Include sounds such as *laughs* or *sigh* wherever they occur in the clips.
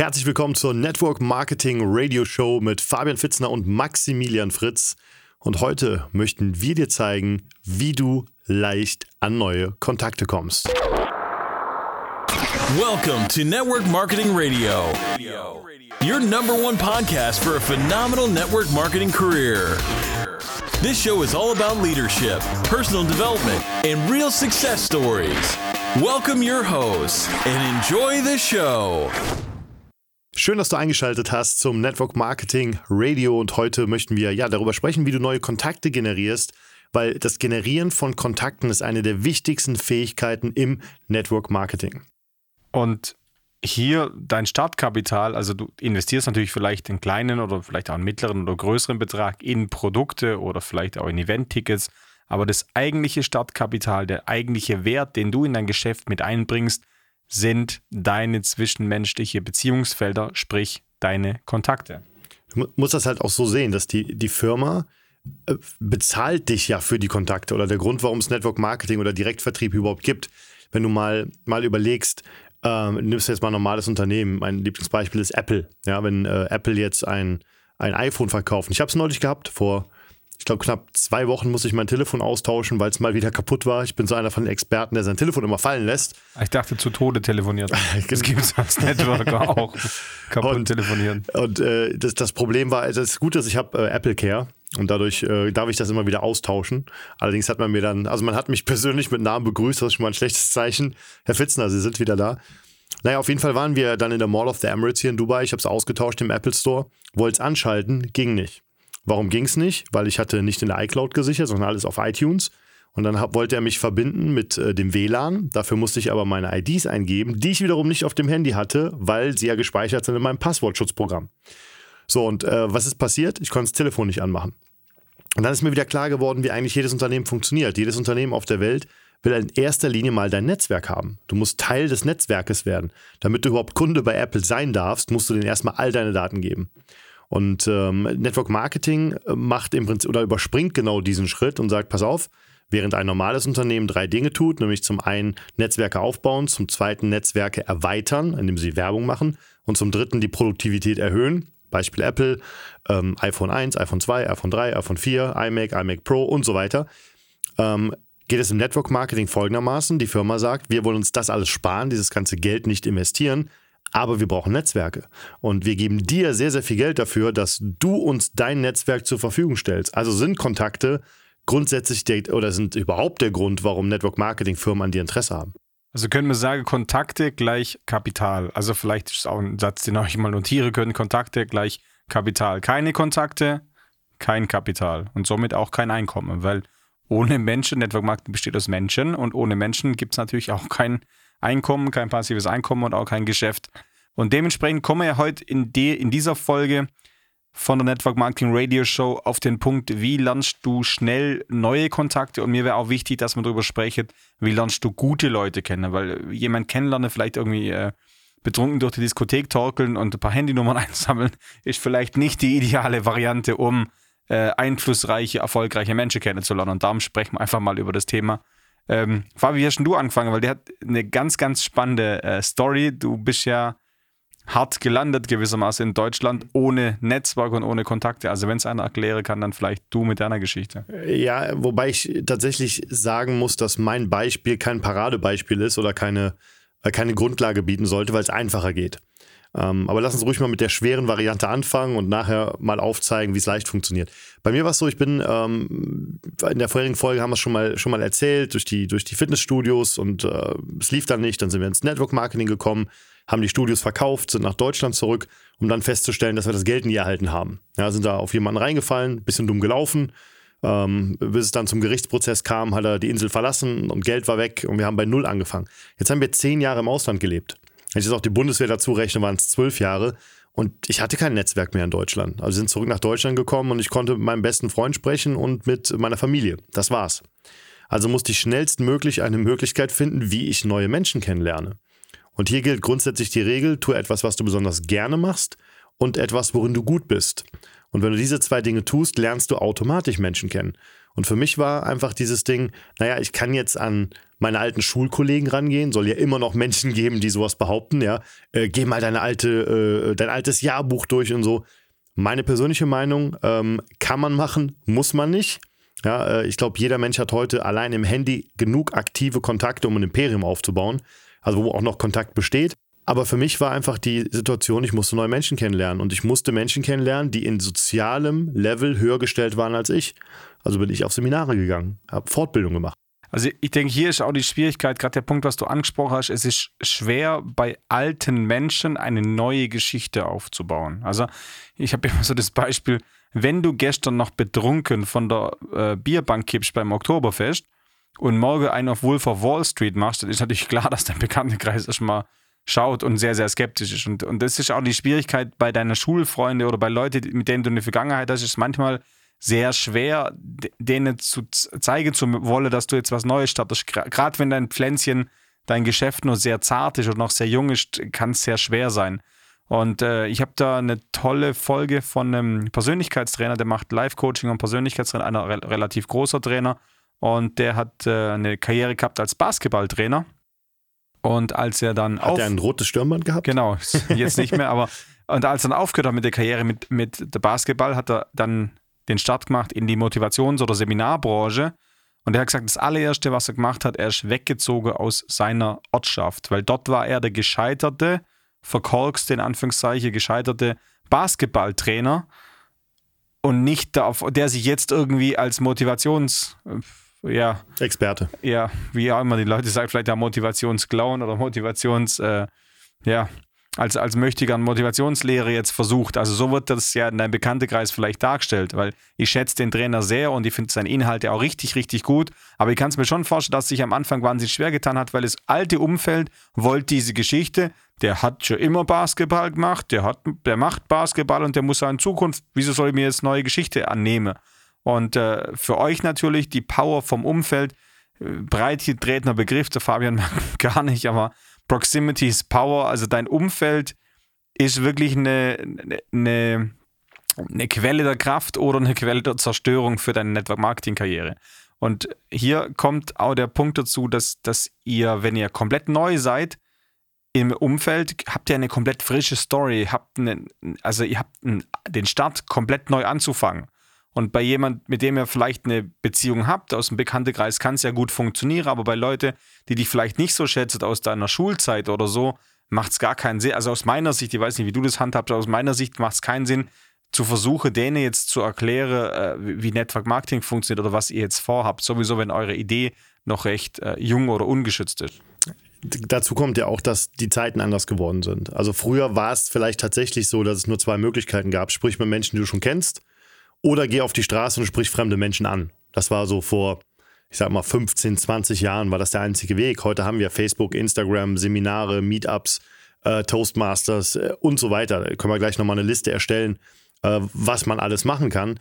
Herzlich willkommen zur Network Marketing Radio Show mit Fabian Fitzner und Maximilian Fritz. Und heute möchten wir dir zeigen, wie du leicht an neue Kontakte kommst. Welcome to Network Marketing Radio, your number one podcast for a phenomenal network marketing career. This show is all about leadership, personal development, and real success stories. Welcome your hosts and enjoy the show. Schön, dass du eingeschaltet hast zum Network Marketing Radio und heute möchten wir ja darüber sprechen, wie du neue Kontakte generierst, weil das Generieren von Kontakten ist eine der wichtigsten Fähigkeiten im Network Marketing. Und hier dein Startkapital, also du investierst natürlich vielleicht einen kleinen oder vielleicht auch einen mittleren oder größeren Betrag in Produkte oder vielleicht auch in Event-Tickets, aber das eigentliche Startkapital, der eigentliche Wert, den du in dein Geschäft mit einbringst, sind deine zwischenmenschliche Beziehungsfelder, sprich deine Kontakte. Du musst das halt auch so sehen, dass die, die Firma äh, bezahlt dich ja für die Kontakte oder der Grund, warum es Network Marketing oder Direktvertrieb überhaupt gibt. Wenn du mal, mal überlegst, ähm, nimmst du jetzt mal ein normales Unternehmen. Mein Lieblingsbeispiel ist Apple. Ja, wenn äh, Apple jetzt ein, ein iPhone verkauft. Ich habe es neulich gehabt, vor ich glaube, knapp zwei Wochen muss ich mein Telefon austauschen, weil es mal wieder kaputt war. Ich bin so einer von den Experten, der sein Telefon immer fallen lässt. Ich dachte, zu Tode telefoniert. *laughs* Das gibt es als Networker auch. Kaputt und, telefonieren. Und äh, das, das, Problem war, das Gute ist, ich habe äh, Apple Care. Und dadurch äh, darf ich das immer wieder austauschen. Allerdings hat man mir dann, also man hat mich *laughs* persönlich mit Namen begrüßt, das ist schon mal ein schlechtes Zeichen. Herr Fitzner, Sie sind wieder da. Naja, auf jeden Fall waren wir dann in der Mall of the Emirates hier in Dubai. Ich habe es ausgetauscht im Apple Store. Wollte es anschalten, ging nicht. Warum ging es nicht? Weil ich hatte nicht in der iCloud gesichert, sondern alles auf iTunes. Und dann hab, wollte er mich verbinden mit äh, dem WLAN. Dafür musste ich aber meine IDs eingeben, die ich wiederum nicht auf dem Handy hatte, weil sie ja gespeichert sind in meinem Passwortschutzprogramm. So, und äh, was ist passiert? Ich konnte das Telefon nicht anmachen. Und dann ist mir wieder klar geworden, wie eigentlich jedes Unternehmen funktioniert. Jedes Unternehmen auf der Welt will in erster Linie mal dein Netzwerk haben. Du musst Teil des Netzwerkes werden. Damit du überhaupt Kunde bei Apple sein darfst, musst du denen erstmal all deine Daten geben. Und ähm, Network Marketing äh, macht im Prinzip oder überspringt genau diesen Schritt und sagt, pass auf, während ein normales Unternehmen drei Dinge tut, nämlich zum einen Netzwerke aufbauen, zum zweiten Netzwerke erweitern, indem sie Werbung machen und zum dritten die Produktivität erhöhen. Beispiel Apple, ähm, iPhone 1, iPhone 2, iPhone 3, iPhone 4, iMac, iMac Pro und so weiter. Ähm, geht es im Network Marketing folgendermaßen. Die Firma sagt, wir wollen uns das alles sparen, dieses ganze Geld nicht investieren aber wir brauchen Netzwerke. Und wir geben dir sehr, sehr viel Geld dafür, dass du uns dein Netzwerk zur Verfügung stellst. Also sind Kontakte grundsätzlich der, oder sind überhaupt der Grund, warum Network Marketing Firmen an dir Interesse haben. Also können wir sagen, Kontakte gleich Kapital. Also vielleicht ist es auch ein Satz, den ich mal notieren können. Kontakte gleich Kapital. Keine Kontakte, kein Kapital und somit auch kein Einkommen, weil ohne Menschen, Network Marketing besteht aus Menschen und ohne Menschen gibt es natürlich auch kein Einkommen, kein passives Einkommen und auch kein Geschäft. Und dementsprechend kommen wir heute in, die, in dieser Folge von der Network Marketing Radio Show auf den Punkt, wie lernst du schnell neue Kontakte? Und mir wäre auch wichtig, dass man darüber sprechen, wie lernst du gute Leute kennen? Weil jemand kennenlernen, vielleicht irgendwie äh, betrunken durch die Diskothek torkeln und ein paar Handynummern *laughs* einsammeln, ist vielleicht nicht die ideale Variante, um äh, einflussreiche, erfolgreiche Menschen kennenzulernen. Und darum sprechen wir einfach mal über das Thema ähm, Fabi, wie hast du angefangen? Weil der hat eine ganz, ganz spannende äh, Story. Du bist ja hart gelandet gewissermaßen in Deutschland ohne Netzwerk und ohne Kontakte. Also wenn es einer erklären kann, dann vielleicht du mit deiner Geschichte. Ja, wobei ich tatsächlich sagen muss, dass mein Beispiel kein Paradebeispiel ist oder keine, äh, keine Grundlage bieten sollte, weil es einfacher geht. Ähm, aber lass uns ruhig mal mit der schweren Variante anfangen und nachher mal aufzeigen, wie es leicht funktioniert. Bei mir war es so, ich bin ähm, in der vorherigen Folge haben wir es schon mal, schon mal erzählt, durch die, durch die Fitnessstudios und äh, es lief dann nicht. Dann sind wir ins Network Marketing gekommen, haben die Studios verkauft, sind nach Deutschland zurück, um dann festzustellen, dass wir das Geld nie erhalten haben. Ja, sind da auf jemanden reingefallen, bisschen dumm gelaufen. Ähm, bis es dann zum Gerichtsprozess kam, hat er die Insel verlassen und Geld war weg und wir haben bei Null angefangen. Jetzt haben wir zehn Jahre im Ausland gelebt. Wenn ich jetzt auch die Bundeswehr dazu rechne, waren es zwölf Jahre. Und ich hatte kein Netzwerk mehr in Deutschland. Also sind zurück nach Deutschland gekommen und ich konnte mit meinem besten Freund sprechen und mit meiner Familie. Das war's. Also musste ich schnellstmöglich eine Möglichkeit finden, wie ich neue Menschen kennenlerne. Und hier gilt grundsätzlich die Regel, tu etwas, was du besonders gerne machst und etwas, worin du gut bist. Und wenn du diese zwei Dinge tust, lernst du automatisch Menschen kennen. Und für mich war einfach dieses Ding, naja, ich kann jetzt an meine alten Schulkollegen rangehen, soll ja immer noch Menschen *laughs* geben, die sowas behaupten, ja. Äh, geh mal deine alte, äh, dein altes Jahrbuch durch und so. Meine persönliche Meinung, ähm, kann man machen, muss man nicht. Ja, äh, ich glaube, jeder Mensch hat heute allein im Handy genug aktive Kontakte, um ein Imperium aufzubauen. Also wo auch noch Kontakt besteht. Aber für mich war einfach die Situation, ich musste neue Menschen kennenlernen und ich musste Menschen kennenlernen, die in sozialem Level höher gestellt waren als ich. Also bin ich auf Seminare gegangen, habe Fortbildung gemacht. Also ich denke, hier ist auch die Schwierigkeit, gerade der Punkt, was du angesprochen hast, es ist schwer bei alten Menschen eine neue Geschichte aufzubauen. Also ich habe *laughs* immer so das Beispiel, wenn du gestern noch betrunken von der äh, Bierbank kippst beim Oktoberfest und morgen einen auf Wolf of Wall Street machst, dann ist natürlich klar, dass dein Bekanntenkreis erstmal schaut und sehr, sehr skeptisch ist. Und, und das ist auch die Schwierigkeit bei deinen Schulfreunden oder bei Leuten, mit denen du eine Vergangenheit hast, ist manchmal sehr schwer, denen zu zeigen zu wollen, dass du jetzt was Neues startest. Gerade wenn dein Pflänzchen, dein Geschäft noch sehr zart ist und noch sehr jung ist, kann es sehr schwer sein. Und äh, ich habe da eine tolle Folge von einem Persönlichkeitstrainer, der macht Live-Coaching und Persönlichkeitstrainer, einer re relativ großer Trainer. Und der hat äh, eine Karriere gehabt als Basketballtrainer. Und als er dann. Hat er ein rotes Stirnband gehabt? Genau, jetzt nicht mehr, aber. *laughs* Und als er dann aufgehört hat mit der Karriere mit, mit der Basketball, hat er dann den Start gemacht in die Motivations- oder Seminarbranche. Und er hat gesagt, das allererste, was er gemacht hat, er ist weggezogen aus seiner Ortschaft, weil dort war er der gescheiterte, verkorkste, in Anführungszeichen, gescheiterte Basketballtrainer und nicht der, der sich jetzt irgendwie als Motivations ja. Experte. Ja, wie auch immer die Leute sagen, vielleicht der Motivationsclown oder Motivations, äh, ja, als, als an Motivationslehre jetzt versucht. Also so wird das ja in deinem Bekanntenkreis vielleicht dargestellt, weil ich schätze den Trainer sehr und ich finde seine Inhalte auch richtig, richtig gut. Aber ich kann es mir schon vorstellen, dass sich am Anfang wahnsinnig schwer getan hat, weil das alte Umfeld wollte diese Geschichte, der hat schon immer Basketball gemacht, der, hat, der macht Basketball und der muss auch in Zukunft, wieso soll ich mir jetzt neue Geschichte annehmen? Und äh, für euch natürlich die Power vom Umfeld, breit getretener Begriff, der Fabian *laughs* mag gar nicht, aber Proximity is Power, also dein Umfeld ist wirklich eine, eine, eine Quelle der Kraft oder eine Quelle der Zerstörung für deine Network-Marketing-Karriere. Und hier kommt auch der Punkt dazu, dass, dass ihr, wenn ihr komplett neu seid, im Umfeld habt ihr eine komplett frische Story, habt eine, also ihr habt einen, den Start komplett neu anzufangen. Und bei jemand, mit dem ihr vielleicht eine Beziehung habt, aus dem Bekanntenkreis, kann es ja gut funktionieren, aber bei Leuten, die dich vielleicht nicht so schätzen aus deiner Schulzeit oder so, macht es gar keinen Sinn. Also aus meiner Sicht, ich weiß nicht, wie du das handhabst, aber aus meiner Sicht macht es keinen Sinn, zu versuchen, denen jetzt zu erklären, äh, wie Network Marketing funktioniert oder was ihr jetzt vorhabt. Sowieso, wenn eure Idee noch recht äh, jung oder ungeschützt ist. Dazu kommt ja auch, dass die Zeiten anders geworden sind. Also früher war es vielleicht tatsächlich so, dass es nur zwei Möglichkeiten gab. Sprich mit Menschen, die du schon kennst oder geh auf die Straße und sprich fremde Menschen an. Das war so vor, ich sag mal, 15, 20 Jahren war das der einzige Weg. Heute haben wir Facebook, Instagram, Seminare, Meetups, äh, Toastmasters äh, und so weiter. Da können wir gleich nochmal eine Liste erstellen, äh, was man alles machen kann.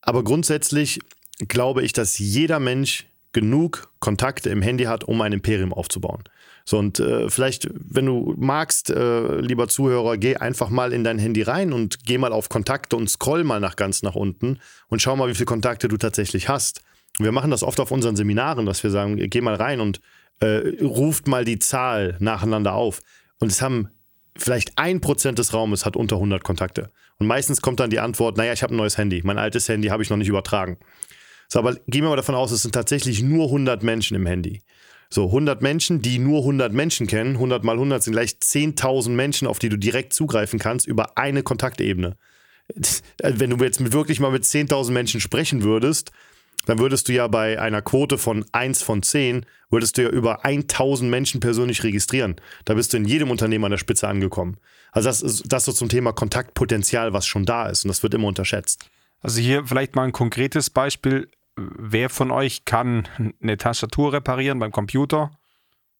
Aber grundsätzlich glaube ich, dass jeder Mensch genug Kontakte im Handy hat, um ein Imperium aufzubauen. So, und äh, vielleicht, wenn du magst, äh, lieber Zuhörer, geh einfach mal in dein Handy rein und geh mal auf Kontakte und scroll mal nach ganz nach unten und schau mal, wie viele Kontakte du tatsächlich hast. Und wir machen das oft auf unseren Seminaren, dass wir sagen, geh mal rein und äh, ruft mal die Zahl nacheinander auf. Und es haben vielleicht ein Prozent des Raumes hat unter 100 Kontakte. Und meistens kommt dann die Antwort, naja, ich habe ein neues Handy. Mein altes Handy habe ich noch nicht übertragen. So, aber gehen wir mal davon aus, es sind tatsächlich nur 100 Menschen im Handy. So, 100 Menschen, die nur 100 Menschen kennen, 100 mal 100 sind gleich 10.000 Menschen, auf die du direkt zugreifen kannst über eine Kontaktebene. *laughs* Wenn du jetzt wirklich mal mit 10.000 Menschen sprechen würdest, dann würdest du ja bei einer Quote von 1 von 10, würdest du ja über 1000 Menschen persönlich registrieren. Da bist du in jedem Unternehmen an der Spitze angekommen. Also das ist das so zum Thema Kontaktpotenzial, was schon da ist und das wird immer unterschätzt. Also hier vielleicht mal ein konkretes Beispiel wer von euch kann eine Tastatur reparieren beim Computer?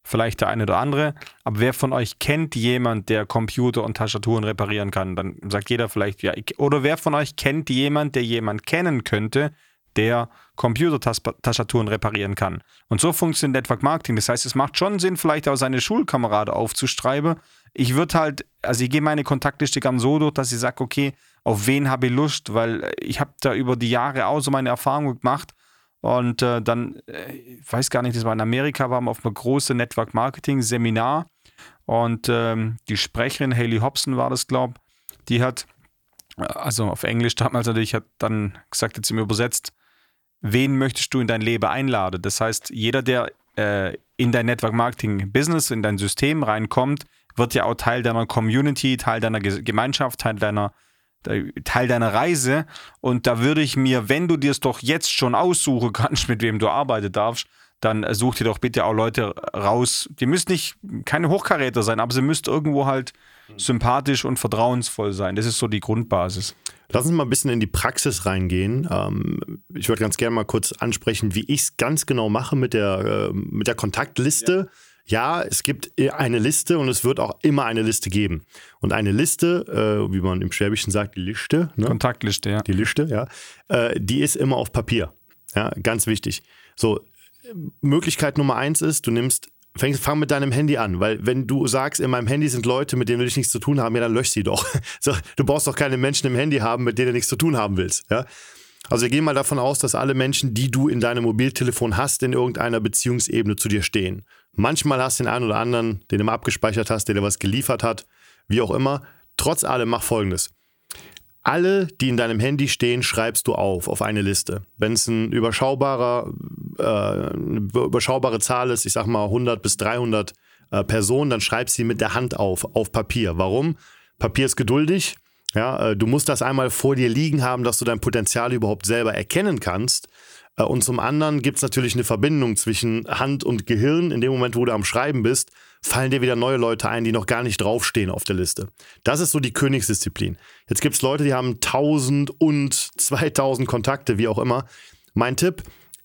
Vielleicht der eine oder andere. Aber wer von euch kennt jemand, der Computer und Tastaturen reparieren kann? Dann sagt jeder vielleicht ja. Oder wer von euch kennt jemand, der jemand kennen könnte, der Computertastaturen reparieren kann. Und so funktioniert Network Marketing. Das heißt, es macht schon Sinn, vielleicht auch seine Schulkamerade aufzustreiben. Ich würde halt, also ich gehe meine Kontaktliste gern so durch, dass ich sage, okay, auf wen habe ich Lust, weil ich habe da über die Jahre auch so meine Erfahrungen gemacht. Und äh, dann, äh, ich weiß gar nicht, das war in Amerika, waren wir auf einem großen Network Marketing Seminar und ähm, die Sprecherin, Haley Hobson war das, glaube ich, die hat, äh, also auf Englisch damals natürlich, hat dann gesagt, jetzt mir übersetzt, wen möchtest du in dein Leben einladen? Das heißt, jeder, der äh, in dein Network Marketing Business, in dein System reinkommt, wird ja auch Teil deiner Community, Teil deiner Gemeinschaft, Teil deiner Teil deiner Reise. Und da würde ich mir, wenn du dir es doch jetzt schon aussuchen *laughs* kannst, mit wem du arbeiten darfst, dann such dir doch bitte auch Leute raus. Die müssen nicht keine Hochkaräter sein, aber sie müssten irgendwo halt sympathisch und vertrauensvoll sein. Das ist so die Grundbasis. Lass uns mal ein bisschen in die Praxis reingehen. Ähm, ich würde ganz gerne mal kurz ansprechen, wie ich es ganz genau mache mit der, äh, mit der Kontaktliste. Ja. ja. es gibt eine Liste und es wird auch immer eine Liste geben. Und eine Liste, äh, wie man im Schwäbischen sagt, die Liste. Ne? Kontaktliste, ja. Die Liste, ja. Äh, die ist immer auf Papier. Ja, ganz wichtig. So, Möglichkeit Nummer eins ist, du nimmst, fängst, fang mit deinem Handy an, weil wenn du sagst, in meinem Handy sind Leute, mit denen will ich nichts zu tun haben, ja, dann lösch sie doch. *laughs* Du brauchst doch keine Menschen im Handy haben, mit denen du nichts zu tun haben willst. Ja? Also wir gehen mal davon aus, dass alle Menschen, die du in deinem Mobiltelefon hast, in irgendeiner Beziehungsebene zu dir stehen. Manchmal hast du den einen oder anderen, den du mal abgespeichert hast, der dir was geliefert hat, wie auch immer. Trotz allem mach folgendes. Alle, die in deinem Handy stehen, schreibst du auf, auf eine Liste. Wenn es ein überschaubarer, eine überschaubare Zahl ist, ich sag mal 100 bis 300 äh, Personen, dann schreib sie mit der Hand auf, auf Papier. Warum? Papier ist geduldig. Ja, äh, du musst das einmal vor dir liegen haben, dass du dein Potenzial überhaupt selber erkennen kannst. Äh, und zum anderen gibt es natürlich eine Verbindung zwischen Hand und Gehirn. In dem Moment, wo du am Schreiben bist, fallen dir wieder neue Leute ein, die noch gar nicht draufstehen auf der Liste. Das ist so die Königsdisziplin. Jetzt gibt es Leute, die haben 1000 und 2000 Kontakte, wie auch immer. Mein Tipp,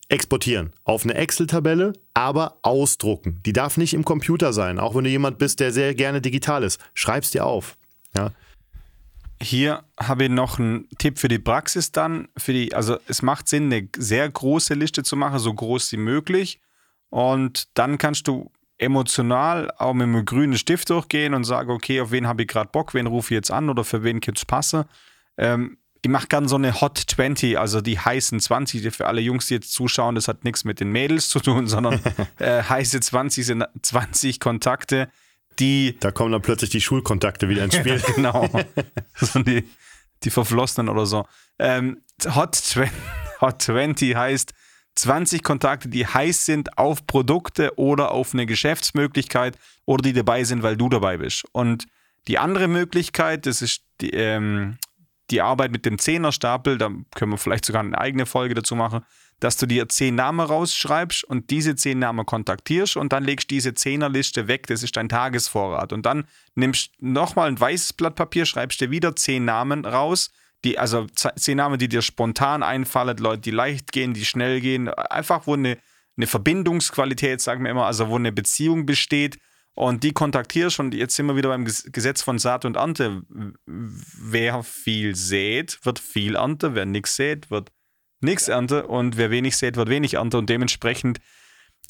exportieren auf eine Excel-Tabelle, aber ausdrucken. Die darf nicht im Computer sein, auch wenn du jemand bist, der sehr gerne digital ist. Schreib's dir auf. Ja. Hier habe ich noch einen Tipp für die Praxis dann. Für die, also es macht Sinn, eine sehr große Liste zu machen, so groß wie möglich. Und dann kannst du emotional auch mit einem grünen Stift durchgehen und sagen, okay, auf wen habe ich gerade Bock, wen rufe ich jetzt an oder für wen könnte es passen. Ähm, ich mache gerne so eine Hot 20, also die heißen 20, für alle Jungs, die jetzt zuschauen, das hat nichts mit den Mädels zu tun, sondern *laughs* äh, heiße 20 sind 20 Kontakte, die. Da kommen dann plötzlich die Schulkontakte wieder ins Spiel. *laughs* genau. *laughs* so die, die Verflossenen oder so. Ähm, Hot, 20, Hot 20 heißt 20 Kontakte, die heiß sind auf Produkte oder auf eine Geschäftsmöglichkeit oder die dabei sind, weil du dabei bist. Und die andere Möglichkeit, das ist die, ähm, die Arbeit mit dem Zehnerstapel, da können wir vielleicht sogar eine eigene Folge dazu machen, dass du dir zehn Namen rausschreibst und diese zehn Namen kontaktierst und dann legst diese Zehnerliste weg, das ist dein Tagesvorrat. Und dann nimmst nochmal ein weißes Blatt Papier, schreibst dir wieder zehn Namen raus, die, also zehn Namen, die dir spontan einfallen, Leute, die leicht gehen, die schnell gehen, einfach wo eine, eine Verbindungsqualität, sagen wir immer, also wo eine Beziehung besteht und die kontaktierst und jetzt sind wir wieder beim Gesetz von Saat und Ernte. Wer viel sät, wird viel ernte, wer nichts sät, wird nichts ernte und wer wenig sät, wird wenig ernte und dementsprechend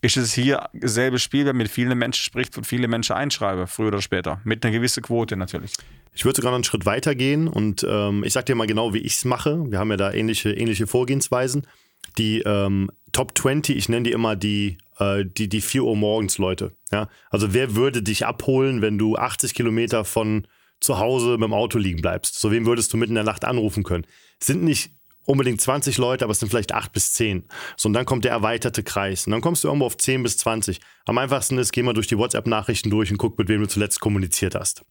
ist es hier dasselbe Spiel, wenn mit vielen Menschen spricht und viele Menschen einschreibe, früher oder später. Mit einer gewissen Quote natürlich. Ich würde sogar noch einen Schritt weiter gehen und ähm, ich sage dir mal genau, wie ich es mache. Wir haben ja da ähnliche, ähnliche Vorgehensweisen. Die ähm, Top 20, ich nenne die immer die, äh, die, die 4 Uhr morgens Leute. Ja? Also wer würde dich abholen, wenn du 80 Kilometer von zu Hause mit dem Auto liegen bleibst? So wem würdest du mitten in der Nacht anrufen können? Es sind nicht unbedingt 20 Leute, aber es sind vielleicht 8 bis 10. So, und dann kommt der erweiterte Kreis. Und dann kommst du irgendwo auf 10 bis 20. Am einfachsten ist, geh mal durch die WhatsApp-Nachrichten durch und guck, mit wem du zuletzt kommuniziert hast.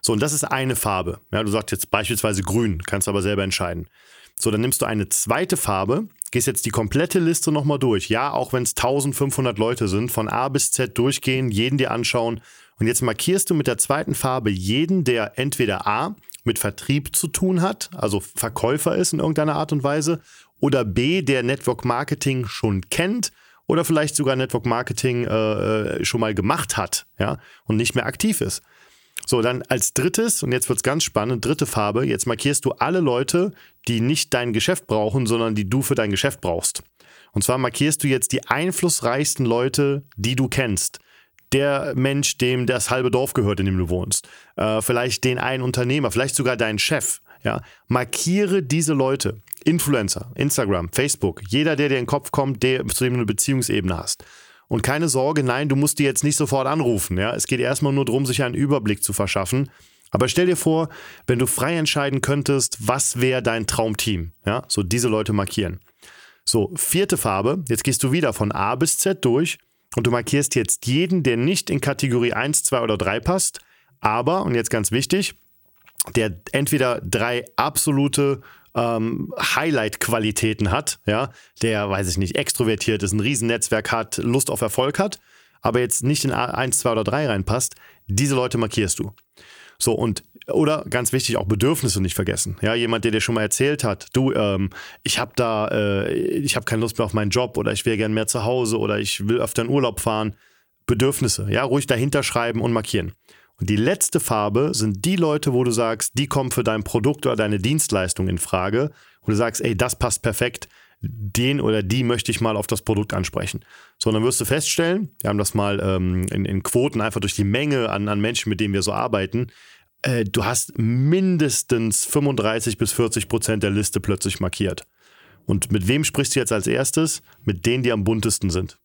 So, und das ist eine Farbe. Ja, du sagst jetzt beispielsweise grün, kannst aber selber entscheiden. So, dann nimmst du eine zweite Farbe, gehst jetzt die komplette Liste nochmal durch. Ja, auch wenn es 1500 Leute sind, von A bis Z durchgehen, jeden dir anschauen. Und jetzt markierst du mit der zweiten Farbe jeden, der entweder A mit Vertrieb zu tun hat, also Verkäufer ist in irgendeiner Art und Weise, oder B, der Network Marketing schon kennt oder vielleicht sogar Network Marketing äh, äh, schon mal gemacht hat, ja, und nicht mehr aktiv ist. So, dann als drittes, und jetzt wird es ganz spannend, dritte Farbe, jetzt markierst du alle Leute, die nicht dein Geschäft brauchen, sondern die du für dein Geschäft brauchst. Und zwar markierst du jetzt die einflussreichsten Leute, die du kennst. Der Mensch, dem das halbe Dorf gehört, in dem du wohnst. Äh, vielleicht den einen Unternehmer, vielleicht sogar deinen Chef. Ja? Markiere diese Leute. Influencer, Instagram, Facebook, jeder, der dir in den Kopf kommt, der, zu dem du eine Beziehungsebene hast. Und keine Sorge, nein, du musst die jetzt nicht sofort anrufen. Ja? Es geht erstmal nur darum, sich einen Überblick zu verschaffen. Aber stell dir vor, wenn du frei entscheiden könntest, was wäre dein Traumteam? Ja? So diese Leute markieren. So, vierte Farbe. Jetzt gehst du wieder von A bis Z durch und du markierst jetzt jeden, der nicht in Kategorie 1, 2 oder 3 passt. Aber, und jetzt ganz wichtig, der entweder drei absolute ähm, Highlight-Qualitäten hat, ja, der, weiß ich nicht, extrovertiert ist, ein Riesennetzwerk hat, Lust auf Erfolg hat, aber jetzt nicht in 1, 2 oder 3 reinpasst, diese Leute markierst du. So, und oder ganz wichtig, auch Bedürfnisse nicht vergessen. Ja, jemand, der dir schon mal erzählt hat, du, ähm, ich habe da, äh, ich habe keine Lust mehr auf meinen Job oder ich wäre gern mehr zu Hause oder ich will öfter in Urlaub fahren. Bedürfnisse, ja, ruhig dahinter schreiben und markieren. Und die letzte Farbe sind die Leute, wo du sagst, die kommen für dein Produkt oder deine Dienstleistung in Frage. Und du sagst, ey, das passt perfekt. Den oder die möchte ich mal auf das Produkt ansprechen. So, dann wirst du feststellen, wir haben das mal ähm, in, in, Quoten einfach durch die Menge an, an Menschen, mit denen wir so arbeiten, äh, du hast mindestens 35 bis 40 Prozent der Liste plötzlich markiert. Und mit wem sprichst du jetzt als erstes? Mit denen, die am buntesten sind.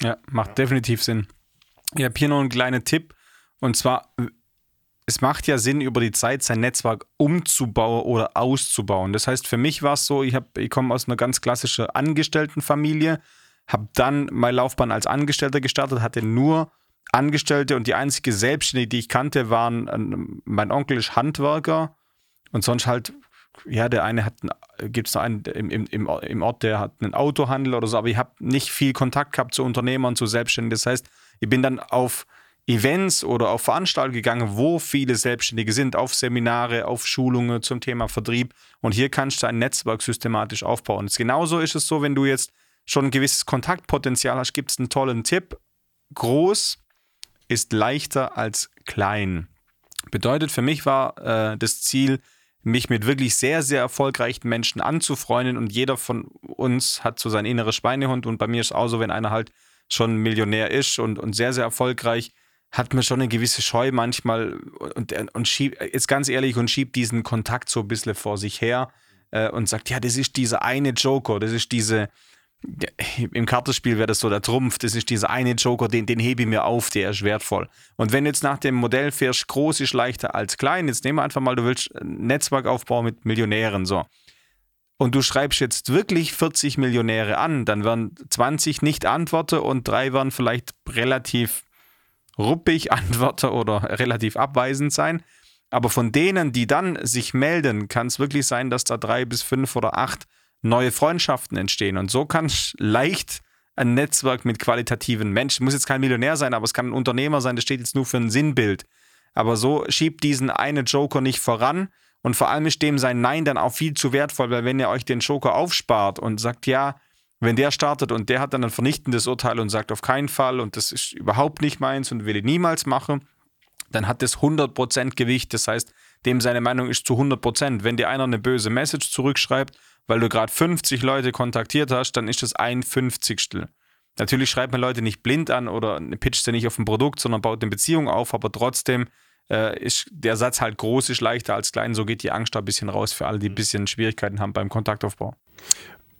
Ja, macht definitiv Sinn. Ich habe hier noch einen kleinen Tipp. Und zwar, es macht ja Sinn, über die Zeit sein Netzwerk umzubauen oder auszubauen. Das heißt, für mich war es so, ich, ich komme aus einer ganz klassischen Angestelltenfamilie, habe dann meine Laufbahn als Angestellter gestartet, hatte nur Angestellte und die einzige Selbstständige, die ich kannte, waren, mein Onkel ist Handwerker und sonst halt, ja, der eine hat, gibt es einen im, im, im Ort, der hat einen Autohandel oder so, aber ich habe nicht viel Kontakt gehabt zu Unternehmern, zu Selbstständigen. Das heißt, ich bin dann auf Events oder auf Veranstaltungen gegangen, wo viele Selbstständige sind, auf Seminare, auf Schulungen zum Thema Vertrieb. Und hier kannst du ein Netzwerk systematisch aufbauen. Und genauso ist es so, wenn du jetzt schon ein gewisses Kontaktpotenzial hast, gibt es einen tollen Tipp. Groß ist leichter als klein. Bedeutet, für mich war äh, das Ziel, mich mit wirklich sehr, sehr erfolgreichen Menschen anzufreunden und jeder von uns hat so sein inneres Schweinehund und bei mir ist es auch so, wenn einer halt schon Millionär ist und, und sehr, sehr erfolgreich, hat man schon eine gewisse Scheu manchmal und, und schiebt, ist ganz ehrlich, und schiebt diesen Kontakt so ein bisschen vor sich her äh, und sagt, ja, das ist dieser eine Joker, das ist diese, *laughs* im Kartenspiel wäre das so der Trumpf, das ist dieser eine Joker, den, den hebe ich mir auf, der ist wertvoll. Und wenn jetzt nach dem Modell fährst, groß ist leichter als klein, jetzt nehmen wir einfach mal, du willst ein Netzwerk aufbauen mit Millionären, so. Und du schreibst jetzt wirklich 40 Millionäre an, dann werden 20 nicht Antworten und drei werden vielleicht relativ ruppig *laughs* antworten oder relativ abweisend sein. Aber von denen, die dann sich melden, kann es wirklich sein, dass da drei bis fünf oder acht neue Freundschaften entstehen. Und so kann es leicht ein Netzwerk mit qualitativen Menschen, muss jetzt kein Millionär sein, aber es kann ein Unternehmer sein, das steht jetzt nur für ein Sinnbild. Aber so schiebt diesen einen Joker nicht voran. Und vor allem ist dem sein Nein dann auch viel zu wertvoll, weil wenn ihr euch den Joker aufspart und sagt, ja, wenn der startet und der hat dann ein vernichtendes Urteil und sagt auf keinen Fall und das ist überhaupt nicht meins und will ich niemals machen, dann hat das 100% Gewicht. Das heißt, dem seine Meinung ist zu 100%. Wenn dir einer eine böse Message zurückschreibt, weil du gerade 50 Leute kontaktiert hast, dann ist das ein Fünfzigstel. Natürlich schreibt man Leute nicht blind an oder pitcht sie nicht auf ein Produkt, sondern baut eine Beziehung auf, aber trotzdem äh, ist der Satz halt groß ist leichter als klein. So geht die Angst da ein bisschen raus für alle, die ein bisschen Schwierigkeiten haben beim Kontaktaufbau.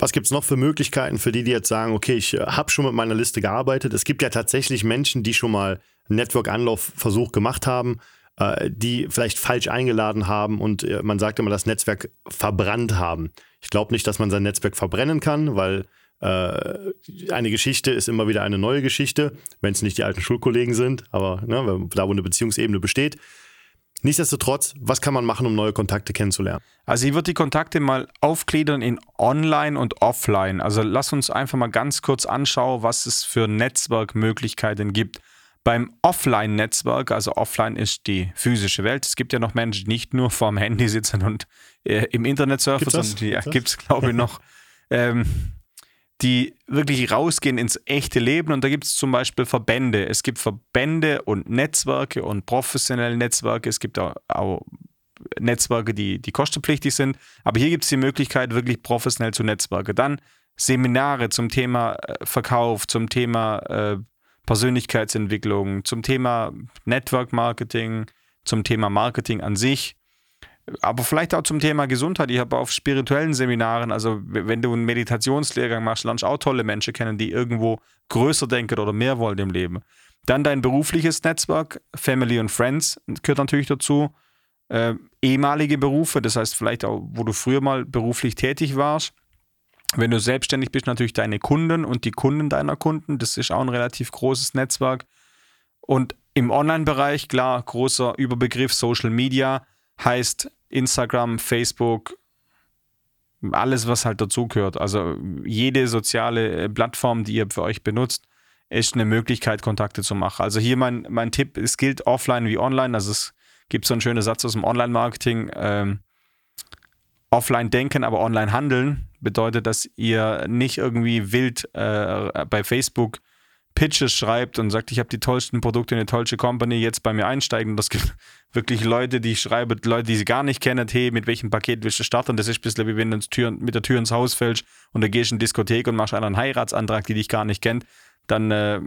Was gibt es noch für Möglichkeiten für die, die jetzt sagen, okay, ich äh, habe schon mit meiner Liste gearbeitet. Es gibt ja tatsächlich Menschen, die schon mal einen Network-Anlaufversuch gemacht haben, äh, die vielleicht falsch eingeladen haben und äh, man sagt immer, das Netzwerk verbrannt haben. Ich glaube nicht, dass man sein Netzwerk verbrennen kann, weil eine Geschichte ist immer wieder eine neue Geschichte, wenn es nicht die alten Schulkollegen sind, aber ne, da, wo eine Beziehungsebene besteht. Nichtsdestotrotz, was kann man machen, um neue Kontakte kennenzulernen? Also ich würde die Kontakte mal aufgliedern in Online und Offline. Also lass uns einfach mal ganz kurz anschauen, was es für Netzwerkmöglichkeiten gibt. Beim Offline-Netzwerk, also Offline ist die physische Welt. Es gibt ja noch Menschen, die nicht nur vorm Handy sitzen und äh, im Internet surfen, sondern die ja, gibt es, glaube ich, noch. *laughs* Ähm, die wirklich rausgehen ins echte Leben. Und da gibt es zum Beispiel Verbände. Es gibt Verbände und Netzwerke und professionelle Netzwerke. Es gibt auch, auch Netzwerke, die, die kostenpflichtig sind. Aber hier gibt es die Möglichkeit, wirklich professionell zu Netzwerken. Dann Seminare zum Thema äh, Verkauf, zum Thema äh, Persönlichkeitsentwicklung, zum Thema Network Marketing, zum Thema Marketing an sich aber vielleicht auch zum Thema Gesundheit. Ich habe auf spirituellen Seminaren, also wenn du einen Meditationslehrgang machst, lernst du auch tolle Menschen kennen, die irgendwo größer denken oder mehr wollen im Leben. Dann dein berufliches Netzwerk, Family und Friends gehört natürlich dazu. Äh, ehemalige Berufe, das heißt vielleicht auch, wo du früher mal beruflich tätig warst. Wenn du selbstständig bist, natürlich deine Kunden und die Kunden deiner Kunden. Das ist auch ein relativ großes Netzwerk. Und im Online-Bereich, klar, großer Überbegriff Social Media heißt Instagram, Facebook, alles, was halt dazugehört. Also jede soziale äh, Plattform, die ihr für euch benutzt, ist eine Möglichkeit, Kontakte zu machen. Also hier mein, mein Tipp, es gilt offline wie online. Also es gibt so einen schönen Satz aus dem Online-Marketing. Ähm, offline denken, aber online handeln bedeutet, dass ihr nicht irgendwie wild äh, bei Facebook Pitches schreibt und sagt, ich habe die tollsten Produkte, eine tollste Company, jetzt bei mir einsteigen. Und das gibt *laughs* wirklich Leute, die schreiben, Leute, die sie gar nicht kennen, hey, mit welchem Paket willst du starten? Das ist ein bisschen wie wenn du Tür, mit der Tür ins Haus fällst und du gehst in die Diskothek und machst einen Heiratsantrag, die dich gar nicht kennt. Dann äh,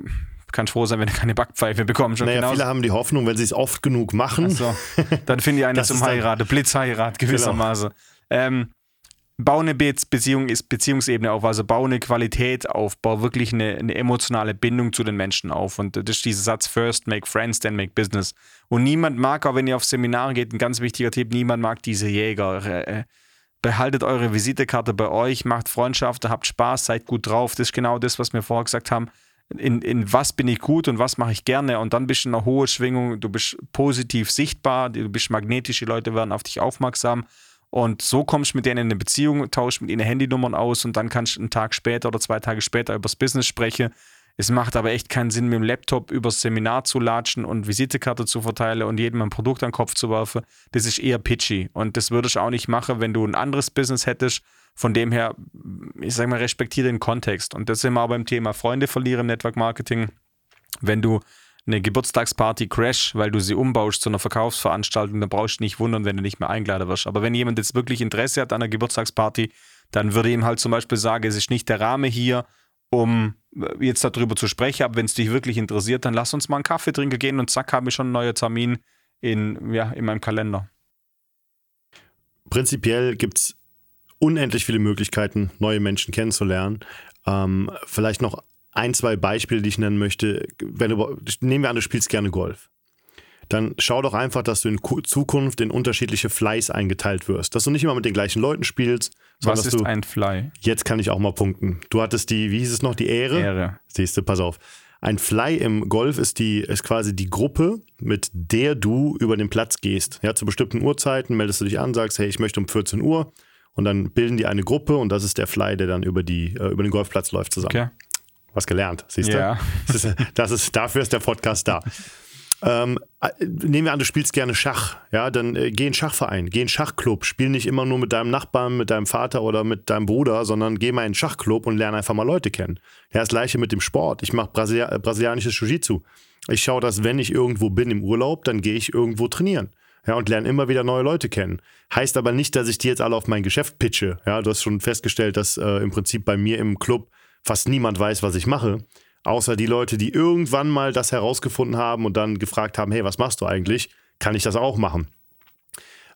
kannst froh sein, wenn du keine Backpfeife bekommst. Naja, genauso. viele haben die Hoffnung, wenn sie es oft genug machen. So, dann finde ich *laughs* eine zum Heiraten, Blitzheirat gewissermaßen. Genau. Ähm, bau eine Beziehung, ist Beziehungsebene auf, also bau eine Qualität auf, bau wirklich eine, eine, emotionale Bindung zu den Menschen auf. Und das ist dieser Satz, first make friends, then make business. Und niemand mag, auch wenn ihr auf Seminare geht, ein ganz wichtiger Tipp, niemand mag diese Jäger. Äh, behaltet eure Visitekarte bei euch, macht Freundschaften, habt Spaß, seid gut drauf. Das ist genau das, was wir vorher gesagt haben. In, in was bin ich gut und was mache ich gerne und dann bist du in einer hohen Schwingung, du bist positiv sichtbar, du bist magnetisch, die Leute werden auf dich aufmerksam und so kommst du mit denen in eine Beziehung, tauschst mit ihnen Handynummern aus und dann kannst du einen Tag später oder zwei Tage später übers Business sprechen. Es macht aber echt keinen Sinn, mit dem Laptop übers Seminar zu latschen und Visitekarte zu verteilen und jedem ein Produkt an den Kopf zu werfen. Das ist eher pitchy. Und das würdest du auch nicht machen, wenn du ein anderes Business hättest. Von dem her, ich sag mal, respektiere den Kontext. Und das sind wir auch beim Thema Freunde verlieren im Network Marketing. Wenn du eine Geburtstagsparty crash, weil du sie umbaust zu einer Verkaufsveranstaltung, dann brauchst du nicht wundern, wenn du nicht mehr eingeladen wirst. Aber wenn jemand jetzt wirklich Interesse hat an einer Geburtstagsparty, dann würde ihm halt zum Beispiel sagen, es ist nicht der Rahmen hier, um äh, jetzt darüber zu sprechen, aber wenn es dich wirklich interessiert, dann lass uns mal einen Kaffee trinken gehen und zack, habe ich schon einen neuen Termin in, ja, in meinem Kalender. Prinzipiell gibt es unendlich viele Möglichkeiten, neue Menschen kennenzulernen. Ähm, vielleicht noch ein, zwei Beispiele, die ich nennen möchte. Wenn du, nehmen wir an, du spielst gerne Golf. Dann schau doch einfach, dass du in Zukunft in unterschiedliche Flys eingeteilt wirst. Dass du nicht immer mit den gleichen Leuten spielst. Was ist ein Fly? Jetzt kann ich auch mal punkten. Du hattest die, wie hieß es noch, die Ehre? Ehre. Siehst du, pass auf. Ein Fly im Golf ist, die, ist quasi die Gruppe, mit der du über den Platz gehst. Ja, zu bestimmten Uhrzeiten meldest du dich an, sagst, hey, ich möchte um 14 Uhr. Und dann bilden die eine Gruppe und das ist der Fly, der dann über, die, äh, über den Golfplatz läuft zusammen. Okay was gelernt, siehst du? Ja. Das ist, das ist, dafür ist der Podcast da. Ähm, äh, nehmen wir an, du spielst gerne Schach, ja, dann äh, geh in Schachverein, geh in Schachclub, spiel nicht immer nur mit deinem Nachbarn, mit deinem Vater oder mit deinem Bruder, sondern geh mal in den Schachclub und lerne einfach mal Leute kennen. Ja, das gleiche mit dem Sport. Ich mache Brasilia äh, brasilianisches Jiu-Jitsu. Ich schaue, dass wenn ich irgendwo bin im Urlaub, dann gehe ich irgendwo trainieren. Ja, und lerne immer wieder neue Leute kennen. Heißt aber nicht, dass ich die jetzt alle auf mein Geschäft pitche. Ja, du hast schon festgestellt, dass äh, im Prinzip bei mir im Club fast niemand weiß, was ich mache, außer die Leute, die irgendwann mal das herausgefunden haben und dann gefragt haben, hey, was machst du eigentlich? Kann ich das auch machen?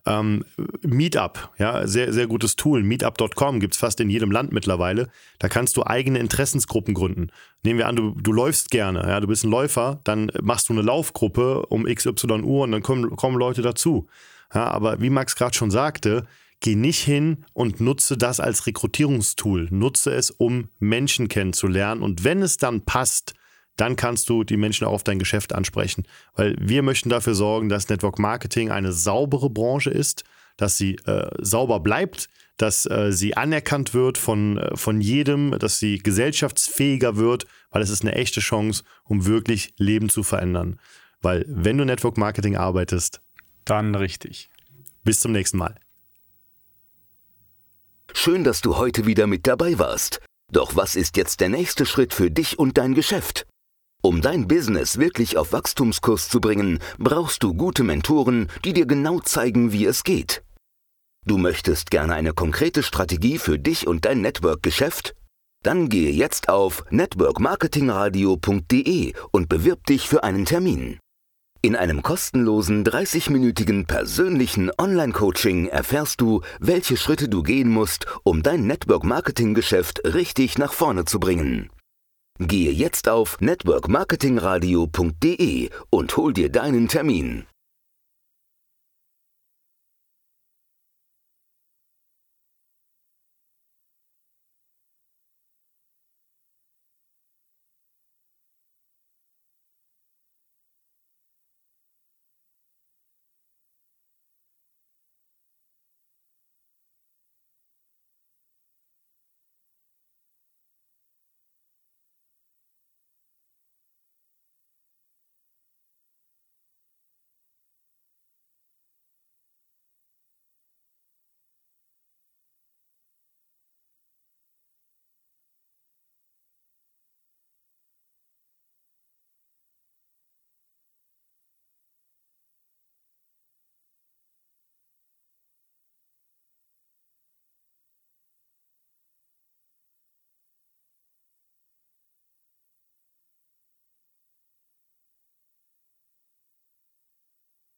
Ähm, Meetup, ja, sehr, sehr gutes Tool. Meetup.com gibt es fast in jedem Land mittlerweile. Da kannst du eigene Interessensgruppen gründen. Nehmen wir an, du, du läufst gerne, ja, du bist ein Läufer, dann machst du eine Laufgruppe um XY Uhr und dann kommen, kommen Leute dazu. Ja, aber wie Max gerade schon sagte, Geh nicht hin und nutze das als Rekrutierungstool. Nutze es, um Menschen kennenzulernen. Und wenn es dann passt, dann kannst du die Menschen auch auf dein Geschäft ansprechen. Weil wir möchten dafür sorgen, dass Network Marketing eine saubere Branche ist, dass sie äh, sauber bleibt, dass äh, sie anerkannt wird von, äh, von jedem, dass sie gesellschaftsfähiger wird, weil es ist eine echte Chance, um wirklich Leben zu verändern. Weil wenn du Network Marketing arbeitest, dann richtig. Bis zum nächsten Mal. Schön, dass du heute wieder mit dabei warst. Doch was ist jetzt der nächste Schritt für dich und dein Geschäft? Um dein Business wirklich auf Wachstumskurs zu bringen, brauchst du gute Mentoren, die dir genau zeigen, wie es geht. Du möchtest gerne eine konkrete Strategie für dich und dein Network-Geschäft? Dann gehe jetzt auf networkmarketingradio.de und bewirb dich für einen Termin. In einem kostenlosen 30-minütigen persönlichen Online-Coaching erfährst du, welche Schritte du gehen musst, um dein Network-Marketing-Geschäft richtig nach vorne zu bringen. Gehe jetzt auf networkmarketingradio.de und hol dir deinen Termin.